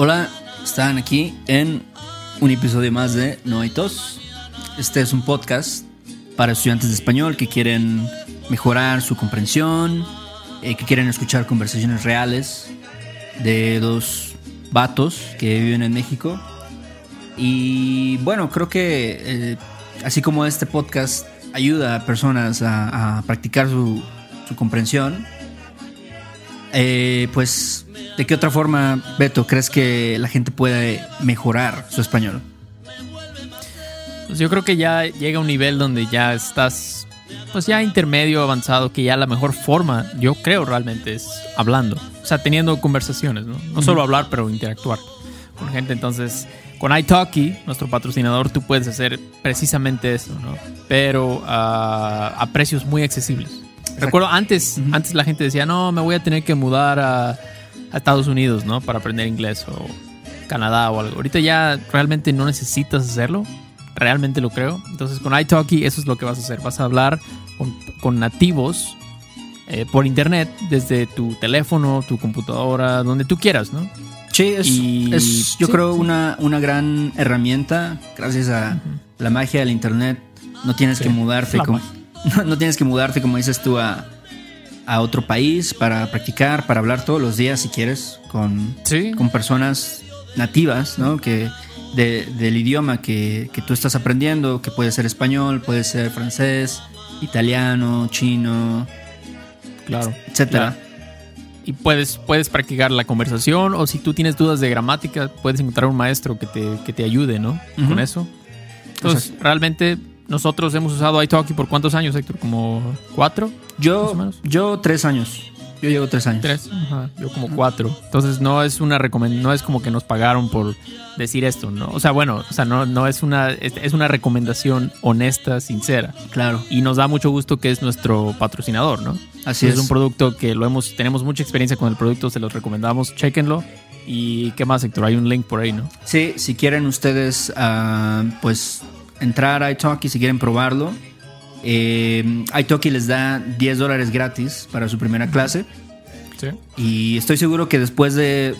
Hola, están aquí en un episodio más de No. Este es un podcast para estudiantes de español que quieren mejorar su comprensión, eh, que quieren escuchar conversaciones reales de dos vatos que viven en México. Y bueno, creo que eh, así como este podcast ayuda a personas a, practicar su, su comprensión, eh, pues, ¿de qué otra forma, Beto, crees que la gente puede mejorar su español? Pues yo creo que ya llega un nivel donde ya estás, pues ya intermedio, avanzado, que ya la mejor forma, yo creo realmente, es hablando. O sea, teniendo conversaciones, ¿no? No solo hablar, pero interactuar con gente. Entonces, con iTalki, nuestro patrocinador, tú puedes hacer precisamente eso, ¿no? Pero ah, a precios muy accesibles. Recuerdo antes, antes la gente decía, no, me voy a tener que mudar a, a Estados Unidos, ¿no? Para aprender inglés o Canadá o algo. Ahorita ya realmente no necesitas hacerlo. Realmente lo creo. Entonces con iTalki eso es lo que vas a hacer. Vas a hablar con, con nativos eh, por internet desde tu teléfono, tu computadora, donde tú quieras, ¿no? Sí, es, Y- es, yo sí, creo sí. una, una gran herramienta gracias a la magia del internet. No tienes Sí, que mudarte como, no, no tienes que mudarte como dices tú a, a otro país para practicar, para hablar todos los días si quieres con, Sí. con personas nativas, ¿no? Que de- del idioma que, que tú estás aprendiendo, que puede ser español, puede ser francés, italiano, chino, Claro. etcétera. Y puedes, puedes practicar la conversación o si tú tienes dudas de gramática, puedes encontrar un maestro que te, que te ayude, ¿no? Con eso. Entonces, realmente nosotros hemos usado iTalki por cuántos años, Héctor? ¿Como cuatro? Yo, yo tres años. Yo llevo tres años. Tres. Ajá, yo como cuatro. Entonces no es una no es como que nos pagaron por decir esto, ¿no? O sea, bueno, o sea, no, no es una, es una recomendación honesta, sincera. Claro, Y nos da mucho gusto que es nuestro patrocinador, ¿no? así es. es. un producto que lo hemos, tenemos mucha experiencia con el producto, se los recomendamos, chequenlo. Y qué más, Héctor, hay un link por ahí, ¿no? Sí, si quieren ustedes, ah, pues, entrar a iTalki, si quieren probarlo, eh, iTalki les da 10 dólares gratis para su primera clase. Sí. Y estoy seguro que después de,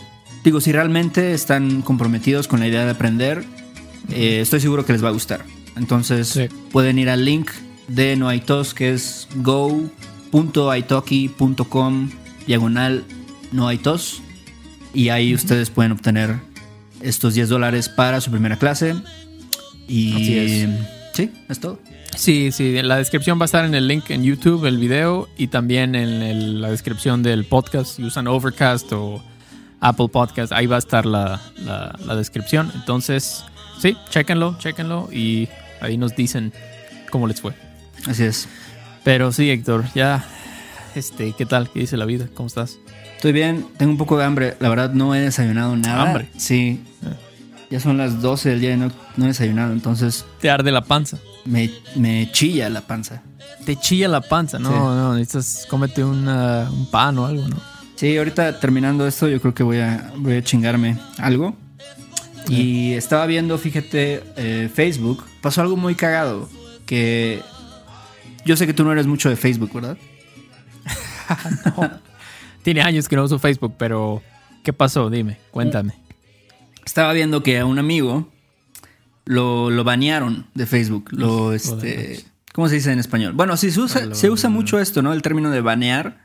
digo, si realmente están comprometidos con la idea de aprender, eh, estoy seguro que les va a gustar. Entonces Sí. pueden ir al link de No hay tos, que es go.italki.com diagonal no hay tos. Y ahí ustedes pueden obtener estos 10 dólares para su primera clase. Y Así es. sí, es todo. Sí, sí, la descripción va a estar en el link en YouTube, el video, y también en el- la descripción del podcast. Si usan Overcast o Apple Podcast, ahí va a estar la, la- la descripción. Entonces, sí, chéquenlo, chéquenlo y ahí nos dicen cómo les fue. Así es. Pero sí, Héctor, ya, este, ¿qué tal? ¿Qué dice la vida? ¿Cómo estás? Estoy bien, tengo un poco de hambre. La verdad no he desayunado nada. ¿Hambre? Sí. Ah. Ya son las 12 del día y no, no he desayunado, entonces Te arde la panza. me, me chilla la panza. Te chilla la panza, no, Sí. no, necesitas, cómete una- un pan o algo, ¿no? Sí, ahorita terminando esto, yo creo que voy a, voy a chingarme algo. Y estaba viendo, fíjate, eh, Facebook. Pasó algo muy cagado. Que yo sé que tú no eres mucho de Facebook, ¿verdad? Tiene años que no uso Facebook, pero ¿qué pasó? Dime, cuéntame. Estaba viendo que a un amigo lo, lo banearon de Facebook. Lo, este, ¿Cómo se dice en español? Bueno, sí, se usa, se usa mucho esto, ¿no? El término de banear.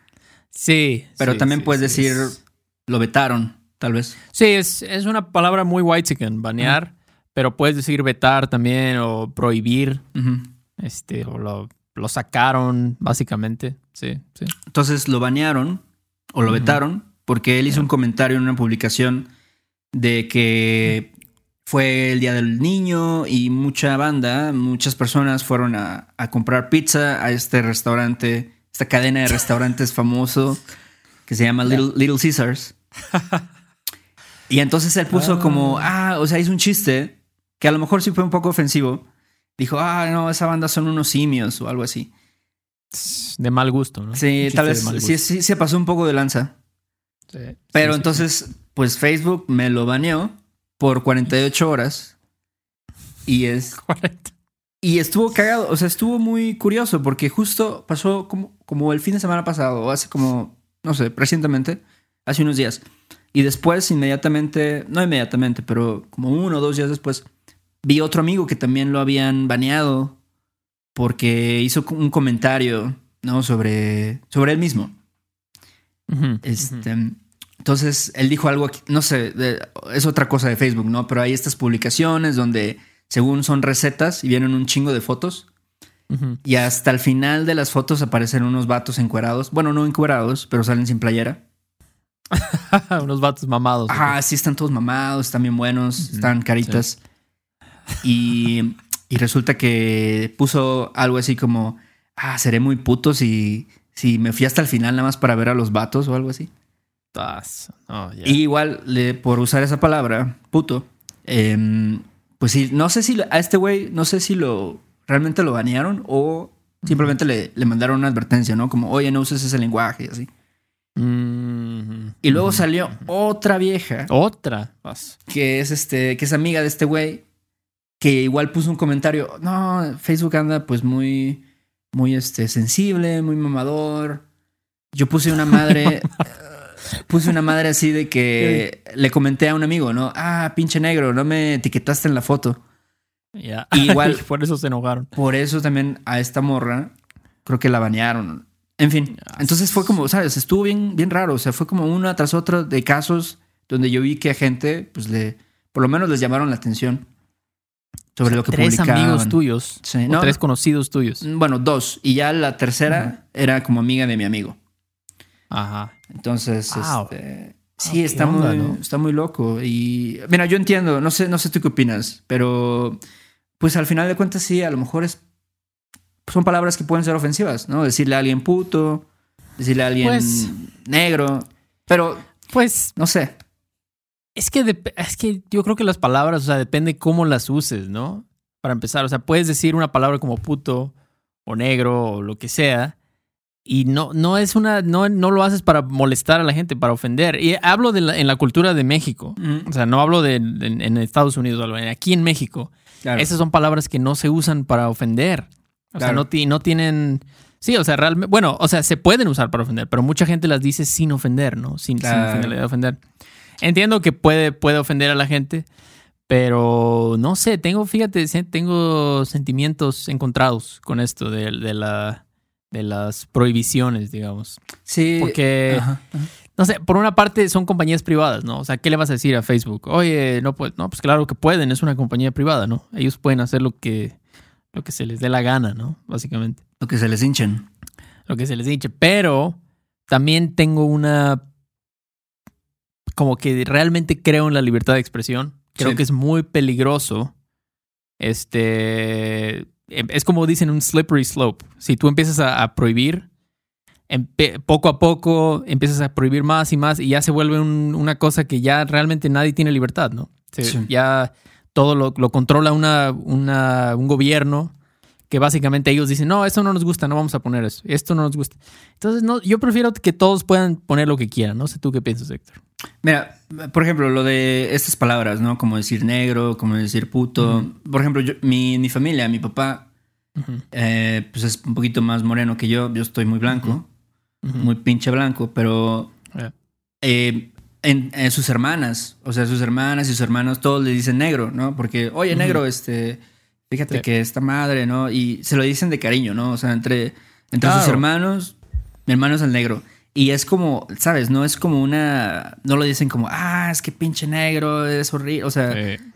Sí. Pero sí, también sí, puedes sí, decir es- lo vetaron, tal vez. Sí, es, es una palabra muy white banear, pero puedes decir vetar también o prohibir, este, o lo, lo sacaron, básicamente. Sí, sí. Entonces lo banearon o lo vetaron porque él hizo un comentario en una publicación de que fue el día del niño y mucha banda, muchas personas fueron a, a comprar pizza a este restaurante, esta cadena de restaurantes famoso que se llama Little, Little Caesars. Y entonces él puso como, ah, o sea, hizo un chiste que a lo mejor sí fue un poco ofensivo. Dijo, ah, no, esa banda son unos simios o algo así. De mal gusto, ¿no? Sí, tal vez sí, sí se pasó un poco de lanza. Sí, sí, Pero sí, entonces, pues Facebook me lo baneó por 48 horas. Y es. sí. Correcto. Y estuvo cagado. O sea, estuvo muy curioso porque justo pasó como, como el fin de semana pasado, o hace como, no sé, recientemente, hace unos días. Y después, inmediatamente, no inmediatamente, pero como uno o dos días después, vi otro amigo que también lo habían baneado porque hizo un comentario, ¿no? Sobre, sobre él mismo. Este, Entonces, él dijo algo, no sé, de- es otra cosa de Facebook, ¿no? Pero hay estas publicaciones donde, según son recetas y vienen un chingo de fotos, y hasta el final de las fotos aparecen unos vatos encuerados. Bueno, no encuerados, pero salen sin playera. Unos vatos mamados. Ajá, sí, están todos mamados, están bien buenos, están caritas. Y, y resulta que puso algo así como, ah, seré muy puto si, si me fui hasta el final nada más para ver a los vatos o algo así. Oh. Y igual, le- por usar esa palabra, puto, em, pues sí, no sé si a este güey, no sé si lo realmente lo banearon o simplemente le, le mandaron una advertencia, ¿no? Como, oye, no uses ese lenguaje y así. Mm, Y luego salió otra vieja Otra. Que es este, que es amiga de este güey, que igual puso un comentario. No, Facebook anda pues muy, muy este, sensible, muy mamador. Yo puse una madre, puse una madre así de que le comenté a un amigo, ¿no? Ah, pinche negro, no me etiquetaste en la foto. Ya. Igual- Por eso se enojaron. Por eso también a esta morra creo que la banearon. En fin, entonces fue como, ¿sabes? Estuvo bien, bien raro. O sea, fue como una tras otra de casos donde yo vi que a gente, pues le, por lo menos les llamaron la atención sobre lo que tres publicaban. amigos tuyos. Sí, o no, tres conocidos tuyos. Bueno, dos. Y ya la tercera era como amiga de mi amigo. Ajá. Entonces, Wow. este, Ah, sí, qué está, onda, muy, ¿no? está muy loco. Y mira, yo entiendo, no sé, no sé tú qué opinas, pero pues al final de cuentas sí, a lo mejor es son palabras que pueden ser ofensivas, ¿no? Decirle a alguien puto, decirle a alguien Pues- negro, pero Pues no sé. es que, dep- es que yo creo que las palabras, o sea, depende cómo las uses, ¿no? Para empezar, o sea, puedes decir una palabra como puto o negro o lo que sea. Y no, no es una, no, no lo haces para molestar a la gente, para ofender. Y hablo de la- en la cultura de México. O sea, no hablo de en, en Estados Unidos, aquí en México. Claro. Esas son palabras que no se usan para ofender. O sea, no, ti- no tienen. Sí, o sea, realmente. Bueno, o sea, se pueden usar para ofender, pero mucha gente las dice sin ofender, ¿no? Sin, sin Claro. ofender. Entiendo que puede, puede ofender a la gente, pero no sé, tengo, fíjate, tengo sentimientos encontrados con esto de, de la, de las prohibiciones, digamos. sí. Porque, Ajá, ajá. no sé, por una parte son compañías privadas, ¿no? O sea, ¿qué le vas a decir a Facebook? Oye, no pues, no, pues claro que pueden, es una compañía privada, ¿no? Ellos pueden hacer lo que, lo que se les dé la gana, ¿no? Básicamente, Lo que se les hinchen. lo que se les dice. Pero también tengo una, como que realmente creo en la libertad de expresión. Creo Sí. que es muy peligroso. Este, es como dicen un slippery slope. Si tú empiezas a, a prohibir, empe- poco a poco empiezas a prohibir más y más y ya se vuelve un- una cosa que ya realmente nadie tiene libertad, ¿no? Se- Sí. Ya todo lo, lo controla una, una- un gobierno que básicamente ellos dicen, no, esto no nos gusta, no vamos a poner eso, esto no nos gusta. Entonces, no, yo prefiero que todos puedan poner lo que quieran. No sé tú qué piensas, Héctor. Mira, por ejemplo, lo de estas palabras, ¿no? Como decir negro, como decir puto. Por ejemplo, yo, mi, mi familia, mi papá, eh, pues es un poquito más moreno que yo. Yo estoy muy blanco, muy pinche blanco, pero eh, en, en sus hermanas, o sea, sus hermanas y sus hermanos, todos le dicen negro, ¿no? Porque, oye, negro, este, fíjate Sí. que esta madre, ¿no? Y se lo dicen de cariño, ¿no? O sea, entre, entre sus hermanos, mi hermano es el negro. Y es como, ¿sabes? No es como una. No lo dicen como, ah, es que pinche negro, es horrible. O sea,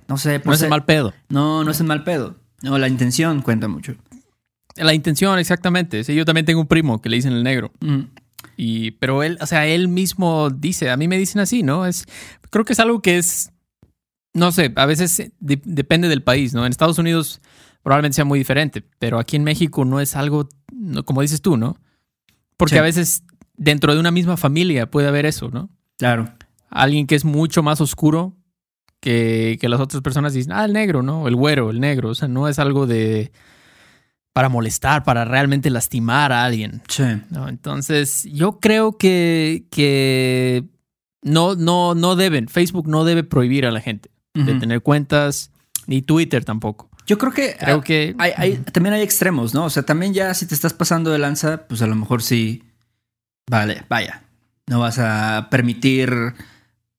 no sé. no por es ser- mal pedo. No, no es el mal pedo. No, la intención cuenta mucho. La intención, exactamente. Sí, yo también tengo un primo que le dicen el negro. Mm, Y, pero él, o sea, él mismo dice, a mí me dicen así, ¿no? Es, creo que es algo que es, no sé, a veces eh, de- depende del país, ¿no? En Estados Unidos probablemente sea muy diferente, pero aquí en México no es algo, no, como dices tú, ¿no? Porque Sí. a veces dentro de una misma familia puede haber eso, ¿no? claro. Alguien que es mucho más oscuro que, que las otras personas dicen, ah, el negro, ¿no? El güero, el negro. O sea, no es algo de... para molestar, para realmente lastimar a alguien. Sí. ¿no? Entonces, yo creo que, que no, no, no deben, Facebook no debe prohibir a la gente de tener cuentas, ni Twitter tampoco. Yo creo que. Creo ah, que... hay, hay- también hay extremos, ¿no? O sea, también ya si te estás pasando de lanza, pues a lo mejor sí. Vale, vaya. No vas a permitir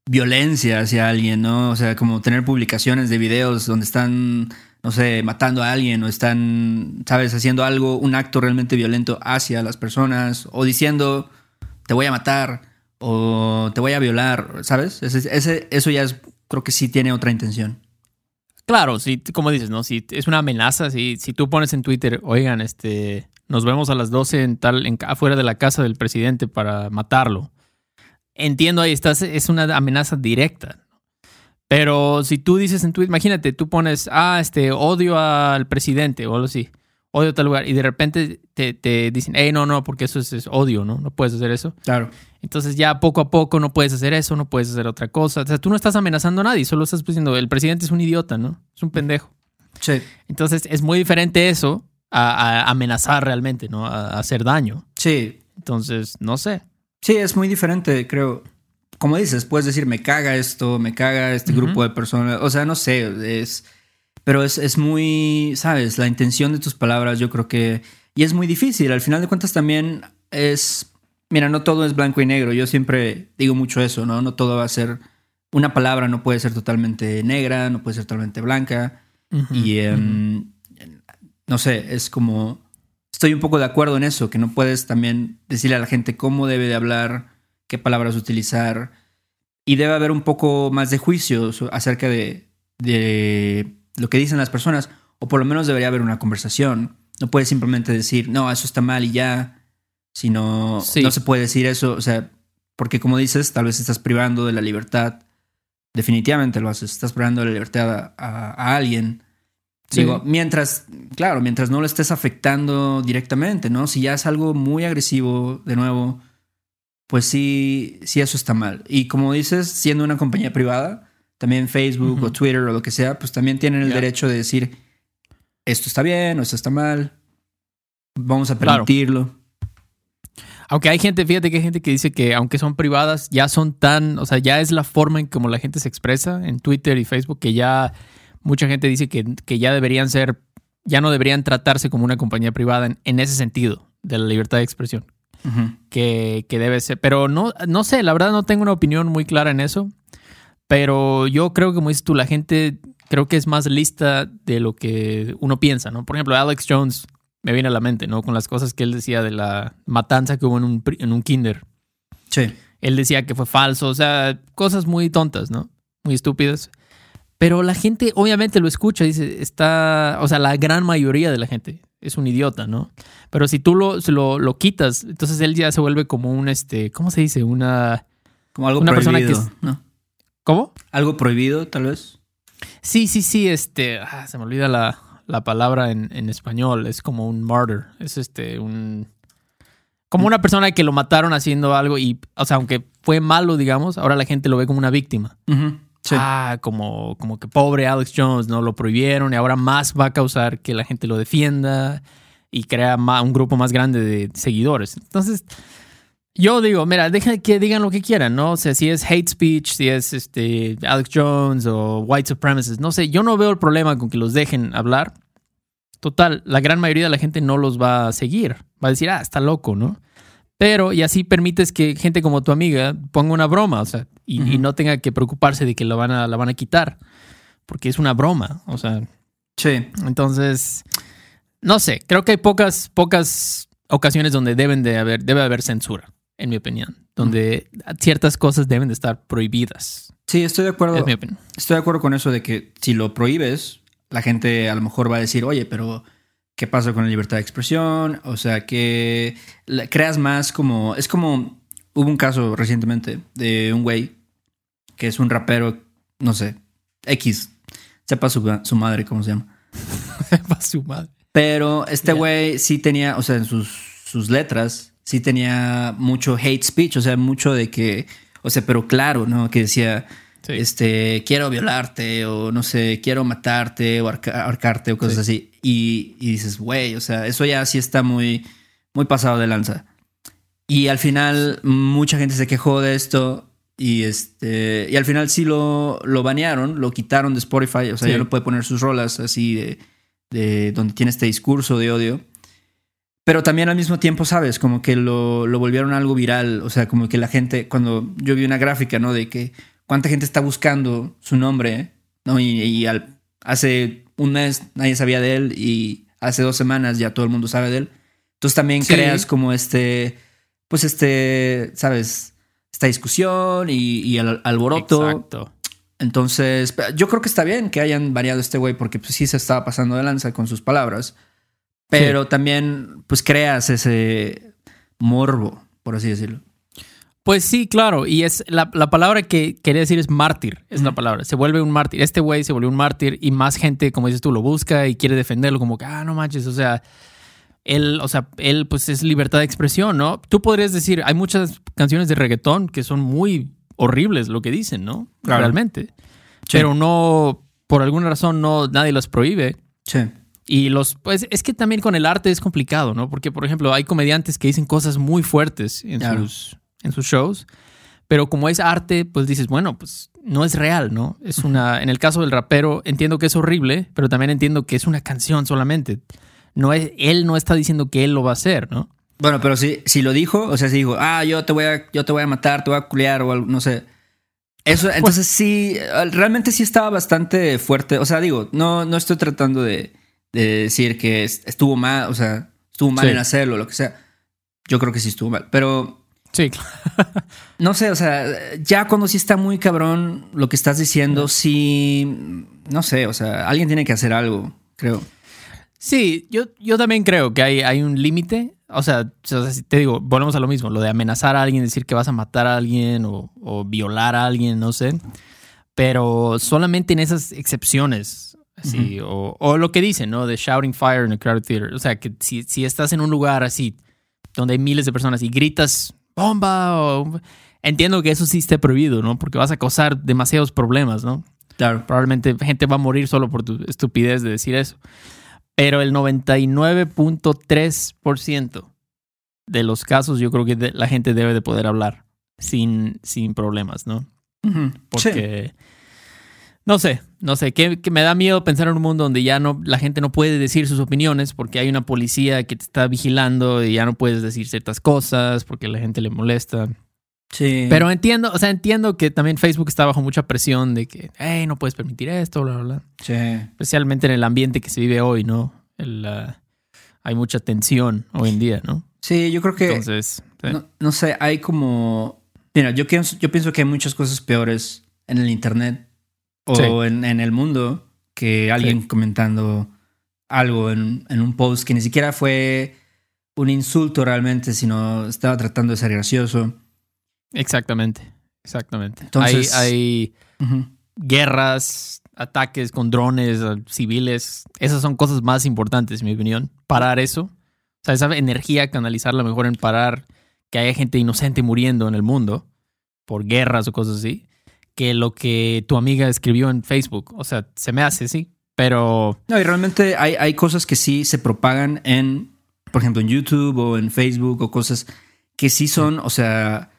violencia hacia alguien, ¿no? O sea, como tener publicaciones de videos donde están, no sé, matando a alguien o están, ¿sabes?, haciendo algo, un acto realmente violento hacia las personas o diciendo, te voy a matar o te voy a violar, ¿sabes? Ese, eso ya es, creo que sí tiene otra intención. Claro, sí, como dices, ¿no? Si es una amenaza, si, si tú pones en Twitter, oigan, este, nos vemos a las 12 en tal, en, afuera de la casa del presidente para matarlo entiendo ahí estás, es una amenaza directa. Pero si tú dices en tu, imagínate, tú pones, ah, este, odio al presidente o algo así, odio a tal lugar, y de repente te, dicen, hey, no, no, porque eso es, odio, ¿no? No puedes hacer eso. Claro. Entonces ya poco a poco no puedes hacer eso, no puedes hacer otra cosa. O sea, tú no estás amenazando a nadie, solo estás diciendo, el presidente es un idiota, ¿no? Es un pendejo. Sí. Entonces es muy diferente eso a, amenazar realmente, ¿no? a hacer daño. Sí. Entonces, no sé. Sí, es muy diferente, creo. Como dices, puedes decir, me caga esto, me caga este grupo de personas. O sea, no sé, es. Pero es, es muy, ¿sabes? La intención de tus palabras, yo creo que. Y es muy difícil. Al final de cuentas, también es. Mira, no todo es blanco y negro. Yo siempre digo mucho eso, ¿no? No todo va a ser. Una palabra no puede ser totalmente negra, no puede ser totalmente blanca. y. Em, no sé, es como estoy un poco de acuerdo en eso, que no puedes también decirle a la gente cómo debe de hablar, qué palabras utilizar. Y debe haber un poco más de juicio acerca de, lo que dicen las personas, o por lo menos debería haber una conversación. No puedes simplemente decir, no, eso está mal y ya, sino no se puede decir eso, o sea, porque como dices, tal vez estás privando de la libertad. Definitivamente lo haces, estás privando de la libertad a alguien Digo, mientras, claro, mientras no lo estés afectando directamente, ¿no? Si ya es algo muy agresivo, de nuevo, pues sí, sí eso está mal. Y como dices, siendo una compañía privada, también Facebook o Twitter o lo que sea, pues también tienen el derecho de decir, esto está bien o esto está mal, vamos a permitirlo. Aunque hay gente, fíjate que hay gente que dice que aunque son privadas, ya son tan, o sea, ya es la forma en como la gente se expresa en Twitter y Facebook que ya mucha gente dice que, ya deberían ser, ya no deberían tratarse como una compañía privada en, ese sentido de la libertad de expresión. que, debe ser. Pero no, no sé, la verdad no tengo una opinión muy clara en eso. Pero yo creo que, como dices tú, la gente creo que es más lista de lo que uno piensa, ¿no? Por ejemplo, Alex Jones me viene a la mente, ¿no? Con las cosas que él decía de la matanza que hubo en un, en un kinder. Sí. Él decía que fue falso, o sea, cosas muy tontas, ¿no? Muy estúpidas. Pero la gente obviamente lo escucha, dice, está, o sea, la gran mayoría de la gente es un idiota, ¿no? Pero si tú lo, lo, quitas, entonces él ya se vuelve como un, este, ¿cómo se dice? Una... Como algo una prohibido, persona que ¿no? ¿Cómo? Algo prohibido, tal vez. Sí, sí, sí, este, ah, se me olvida la, la palabra en, en, español, es como un martyr, es este, un... Como una persona que lo mataron haciendo algo y, o sea, aunque fue malo, digamos, ahora la gente lo ve como una víctima. Ah, como, como que pobre Alex Jones, ¿no? Lo prohibieron y ahora más va a causar que la gente lo defienda y crea un grupo más grande de seguidores. Entonces, yo digo, mira, deja que digan lo que quieran, ¿no? O sea, si es hate speech, si es este Alex Jones o white supremacists, no sé, yo no veo el problema con que los dejen hablar. Total, la gran mayoría de la gente no los va a seguir. Va a decir, ah, está loco, ¿no? Pero, y así permites que gente como tu amiga ponga una broma, o sea, y, no tenga que preocuparse de que lo van a, la van a quitar, porque es una broma, o sea. Sí. Entonces, no sé, creo que hay pocas, pocas ocasiones donde deben de haber, debe haber censura, en mi opinión, donde ciertas cosas deben de estar prohibidas. Sí, estoy de acuerdo. Estoy de acuerdo con eso de que si lo prohíbes, la gente a lo mejor va a decir, oye, pero qué pasa con la libertad de expresión, o sea, que creas más como, es como, hubo un caso recientemente de un güey que es un rapero, no sé, X, sepa su, madre cómo se llama. sepa su madre. Pero este güey sí tenía, o sea, en sus, sus letras, sí tenía mucho hate speech, o sea, mucho de que, o sea, pero claro, ¿no? Que decía este, quiero violarte o no sé, quiero matarte o ahorcarte o cosas así. Y, dices, güey, o sea, eso ya sí está muy, muy pasado de lanza. Y al final mucha gente se quejó de esto y este y al final sí lo, lo banearon, lo quitaron de Spotify, o sea, ya no puede poner sus rolas así de, de donde tiene este discurso de odio. Pero también al mismo tiempo, ¿sabes? Como que lo, lo volvieron algo viral. O sea, como que la gente, cuando yo vi una gráfica, ¿no? De que cuánta gente está buscando su nombre, ¿no? Y, al, hace un mes nadie sabía de él y hace dos semanas ya todo el mundo sabe de él. Entonces también creas como este, pues este, ¿sabes? Esta discusión y, y el alboroto. Exacto. Entonces, yo creo que está bien que hayan variado este güey porque pues, sí se estaba pasando de lanza con sus palabras. Pero también, pues creas ese morbo, por así decirlo. Pues sí, claro. Y es la, palabra que quería decir es mártir. Es la palabra. Se vuelve un mártir. Este güey se volvió un mártir y más gente, como dices tú, lo busca y quiere defenderlo. Como que, ah, no manches. O sea, él, o sea, él, pues es libertad de expresión, ¿no? Tú podrías decir, hay muchas canciones de reggaetón que son muy horribles lo que dicen, ¿no? Realmente. Pero no, por alguna razón, no, nadie las prohíbe. Sí. Y los, pues es que también con el arte es complicado, ¿no? Porque, por ejemplo, hay comediantes que dicen cosas muy fuertes en, sus, en sus shows, pero como es arte, pues dices, bueno, pues no es real, ¿no? Es una, en el caso del rapero, entiendo que es horrible, pero también entiendo que es una canción solamente. No es, él no está diciendo que él lo va a hacer, ¿no? Bueno, pero si, si lo dijo, o sea, si dijo, ah, yo te voy a, yo te voy a matar, te voy a culiar o algo, no sé. Eso, pues entonces sí, realmente sí estaba bastante fuerte. O sea, digo, no, no estoy tratando de, decir que estuvo mal, o sea, estuvo mal en hacerlo, lo que sea. Yo creo que sí estuvo mal, pero... Sí. no sé, o sea, ya cuando sí está muy cabrón lo que estás diciendo, sí, no sé, o sea, alguien tiene que hacer algo, creo. Sí, yo, yo también creo que hay, hay un límite. O sea, te digo, volvemos a lo mismo, lo de amenazar a alguien, decir que vas a matar a alguien o, violar a alguien, no sé. Pero solamente en esas excepciones, así, o, lo que dicen, ¿no? De shouting fire in a crowded theater. O sea, que si, si estás en un lugar así, donde hay miles de personas y gritas bomba o... Entiendo que eso sí esté prohibido, ¿no? Porque vas a causar demasiados problemas, ¿no? Claro. Probablemente gente va a morir solo por tu estupidez de decir eso. Pero el 99.3% de los casos yo creo que la gente debe de poder hablar sin, sin problemas, ¿no? Porque... No sé, no sé, que, me da miedo pensar en un mundo donde ya no la gente no puede decir sus opiniones porque hay una policía que te está vigilando y ya no puedes decir ciertas cosas porque la gente le molesta. Sí. Pero entiendo, o sea, entiendo que también Facebook está bajo mucha presión de que, hey, no puedes permitir esto, bla, bla, bla. Sí. Especialmente en el ambiente que se vive hoy, ¿no? hay mucha tensión hoy en día, ¿no? Sí, yo creo que. Entonces. No, sé, hay como. Mira, yo, pienso, yo pienso que hay muchas cosas peores en el Internet o en, el mundo que alguien comentando algo en, en un post que ni siquiera fue un insulto realmente, sino estaba tratando de ser gracioso. Exactamente, exactamente. Entonces, hay, guerras, ataques con drones civiles. Esas son cosas más importantes, en mi opinión. Parar eso. O sea, esa energía canalizarla mejor en parar que haya gente inocente muriendo en el mundo por guerras o cosas así, que lo que tu amiga escribió en Facebook. O sea, se me hace, sí, pero... No, y realmente hay, hay cosas que sí se propagan en, por ejemplo, en YouTube o en Facebook o cosas que sí son, o sea,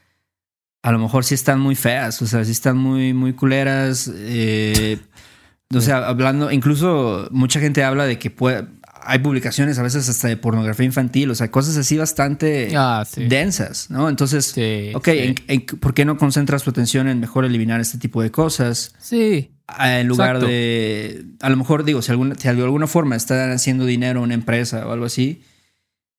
a lo mejor sí están muy feas, o sea, sí están muy, muy culeras. Eh, o sea, hablando, incluso mucha gente habla de que puede, hay publicaciones a veces hasta de pornografía infantil, o sea, cosas así bastante ah, densas, ¿no? Entonces, ok, ¿por qué no concentras tu atención en mejor eliminar este tipo de cosas? Sí. En lugar de, a lo mejor digo, si, alguna, si de alguna forma están haciendo dinero una empresa o algo así,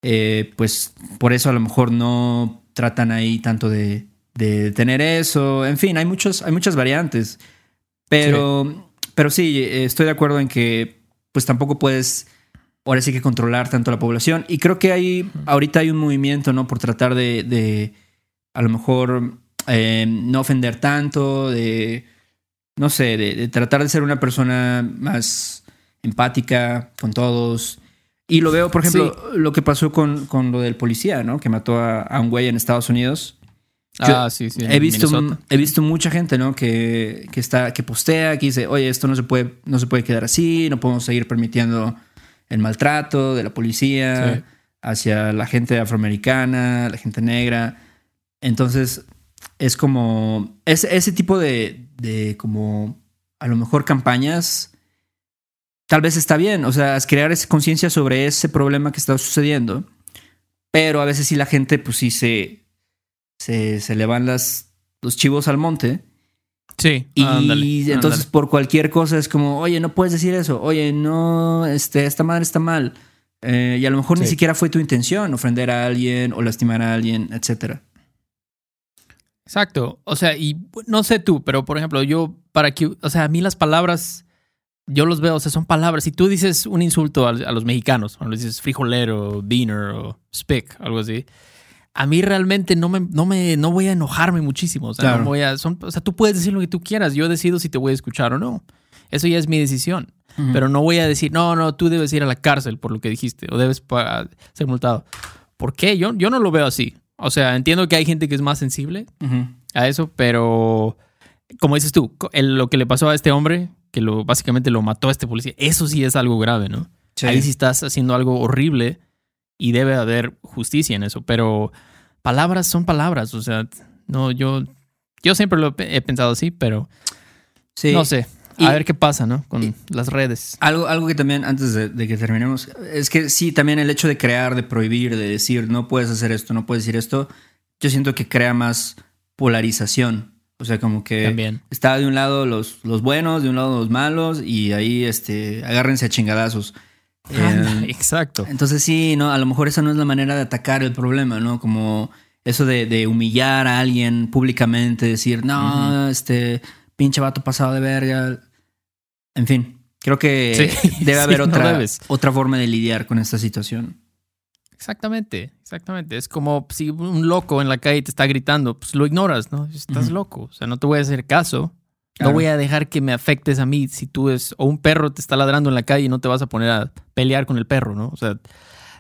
eh, pues por eso a lo mejor no tratan ahí tanto de de tener eso. En fin, hay, muchos, hay muchas variantes. Pero sí. pero sí, estoy de acuerdo en que pues tampoco puedes ahora sí que controlar tanto la población. Y creo que hay, ahorita hay un movimiento, ¿no? Por tratar de, de a lo mejor, eh, no ofender tanto, de, no sé, de, tratar de ser una persona más empática con todos. Y lo veo, por ejemplo, lo que pasó con, con, lo del policía, ¿no? Que mató a, a un güey en Estados Unidos ah, sí, sí. He visto, he visto mucha gente, ¿no? Que, que, está, que postea, que dice, oye, esto no se, puede, no se puede quedar así, no podemos seguir permitiendo el maltrato de la policía hacia la gente afroamericana, la gente negra. Entonces, es como, es, ese tipo de, de, como, a lo mejor campañas, tal vez está bien, o sea, crear esa conciencia sobre ese problema que está sucediendo, pero a veces sí la gente, pues sí se se, se le van las, los chivos al monte Sí. Y ándale, entonces ándale. por cualquier cosa es como, oye, no puedes decir eso, oye, no, este, esta madre está mal. Eh, y a lo mejor ni siquiera fue tu intención ofender a alguien o lastimar a alguien, etcétera. Exacto. O sea, y no sé tú, pero por ejemplo, yo, para que, o sea, a mí las palabras, yo los veo, o sea, son palabras. Si tú dices un insulto a, a los mexicanos, o le dices frijolero, dinner o speak, algo así, a mí realmente no me, no me, no voy a enojarme muchísimo. O sea, Claro. no voy a, son, o sea, tú puedes decir lo que tú quieras. Yo decido si te voy a escuchar o no. Eso ya es mi decisión. Pero no voy a decir, no, no, tú debes ir a la cárcel por lo que dijiste o debes ser multado. ¿Por qué? Yo, yo no lo veo así. O sea, entiendo que hay gente que es más sensible a eso, pero como dices tú, el- lo que le pasó a este hombre, que lo básicamente lo mató a este policía, eso sí es algo grave, ¿no? Sí. Ahí sí estás haciendo algo horrible y debe haber justicia en eso, pero palabras son palabras, o sea, no, yo, yo siempre lo he pensado así, pero Sí. no sé, Y- a ver qué pasa, ¿no? Con las redes. Algo, algo que también, antes de, de que terminemos, es que sí, también el hecho de crear, de prohibir, de decir, no puedes hacer esto, no puedes decir esto, yo siento que crea más polarización. O sea, como que También. está de un lado los, los buenos, de un lado los malos, y ahí este, agárrense a chingadazos. Eh, Exacto. entonces sí, no, a lo mejor esa no es la manera de atacar el problema, ¿no? Como eso de, de humillar a alguien públicamente, decir, no, este pinche vato pasado de verga. En fin, creo que Sí, debe haber otra, otra forma de lidiar con esta situación. Exactamente, exactamente. Es como si un loco en la calle te está gritando, pues lo ignoras, ¿no? Estás loco, o sea, no te voy a hacer caso. Claro. No voy a dejar que me afectes a mí si tú es o un perro te está ladrando en la calle y no te vas a poner a pelear con el perro, ¿no? O sea,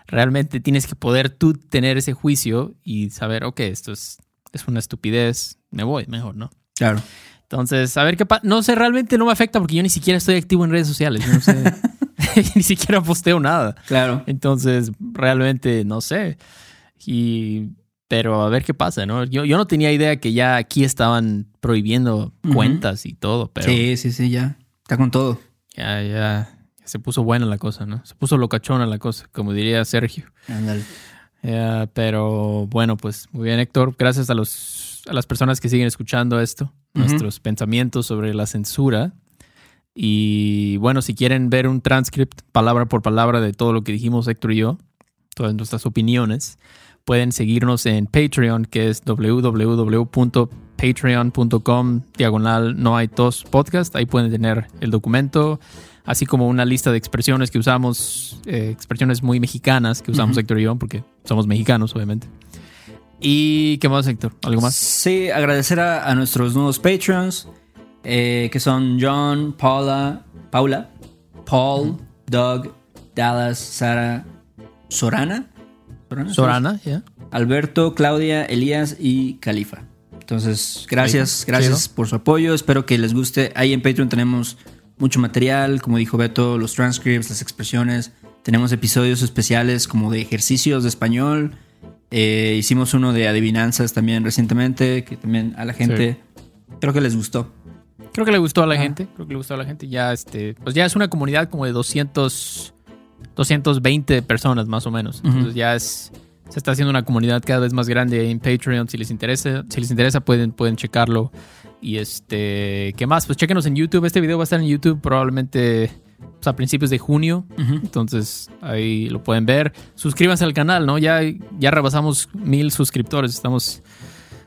realmente tienes que poder tú tener ese juicio y saber, ok, esto es, es una estupidez, me voy mejor, ¿no? Claro. Entonces, a ver qué pasa. No sé, realmente no me afecta porque yo ni siquiera estoy activo en redes sociales. no sé. ni siquiera posteo nada. Claro. Entonces, realmente no sé. Y, pero a ver qué pasa, ¿no? Yo, yo no tenía idea que ya aquí estaban prohibiendo cuentas y todo, pero Sí, sí, sí, ya. Está con todo. ya, ya, ya se puso buena la cosa, ¿no? Se puso locachona la cosa, como diría Sergio. Ándale. Ya, pero bueno, pues muy bien, Héctor. Gracias a, los, a las personas que siguen escuchando esto, nuestros pensamientos sobre la censura. Y bueno, si quieren ver un transcript palabra por palabra de todo lo que dijimos Héctor y yo, todas nuestras opiniones, pueden seguirnos en Patreon, que es www.patreon.com diagonal no hay tos podcast. Ahí pueden tener el documento, así como una lista de expresiones que usamos, eh, expresiones muy mexicanas que usamos Ujú. Héctor y yo, porque somos mexicanos, obviamente. ¿Y qué más, Héctor? ¿Algo más? Sí, agradecer a, a nuestros nuevos Patreons, eh, que son John, Paula, Paula, Paul, Doug, Dallas, Sara, Sorana. Sorana. Sorana. Alberto, Claudia, Elías y Califa. Entonces, gracias, gracias por su apoyo. Espero que les guste. Ahí en Patreon tenemos mucho material, como dijo Beto, los transcripts, las expresiones. Tenemos episodios especiales como de ejercicios de español. Eh, hicimos uno de adivinanzas también recientemente, que también a la gente creo que les gustó. Creo que le gustó a la Ah. gente, creo que le gustó a la gente. Ya, este, pues ya es una comunidad como de 200, 220 personas más o menos. Entonces ya es, se está haciendo una comunidad cada vez más grande en Patreon. Si les interesa, si les interesa pueden, pueden checarlo. Y este, ¿qué más? Pues chequenos en YouTube. Este video va a estar en YouTube probablemente pues, a principios de junio. Entonces ahí lo pueden ver. Suscríbanse al canal, ¿no? Ya, ya rebasamos mil suscriptores. Estamos,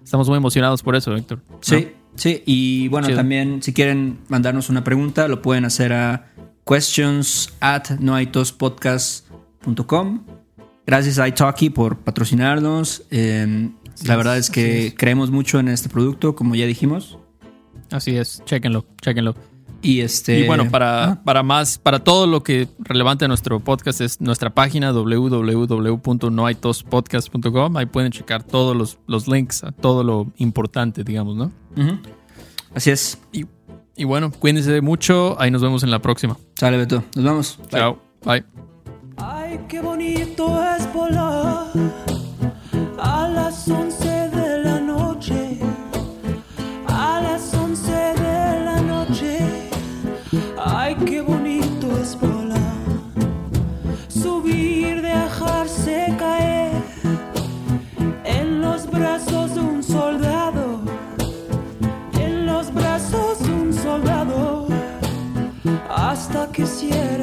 estamos muy emocionados por eso, Héctor. ¿no? Sí, sí. Y bueno, Chido. también si quieren mandarnos una pregunta, lo pueden hacer a questions at noaitospodcast.com. Gracias a iTalki por patrocinarnos. Eh, la verdad es que es. creemos mucho en este producto, como ya dijimos. Así es, chéquenlo, chéquenlo. Y este. Y bueno, para, ah, para más, para todo lo que relevante a nuestro podcast es nuestra página www.noaitospodcast.com. Ahí pueden checar todos los, los links a todo lo importante, digamos, ¿no? Así es. Y, y bueno, cuídense mucho. Ahí nos vemos en la próxima. Sale, Beto. Nos vemos. Bye. Chao. Bye. Ay, qué bonito es volar a las 11 de la noche. A las 11 de la noche. Ay, qué bonito es volar. Subir, dejarse caer en los brazos de un soldado. En los brazos de un soldado. Hasta que cierre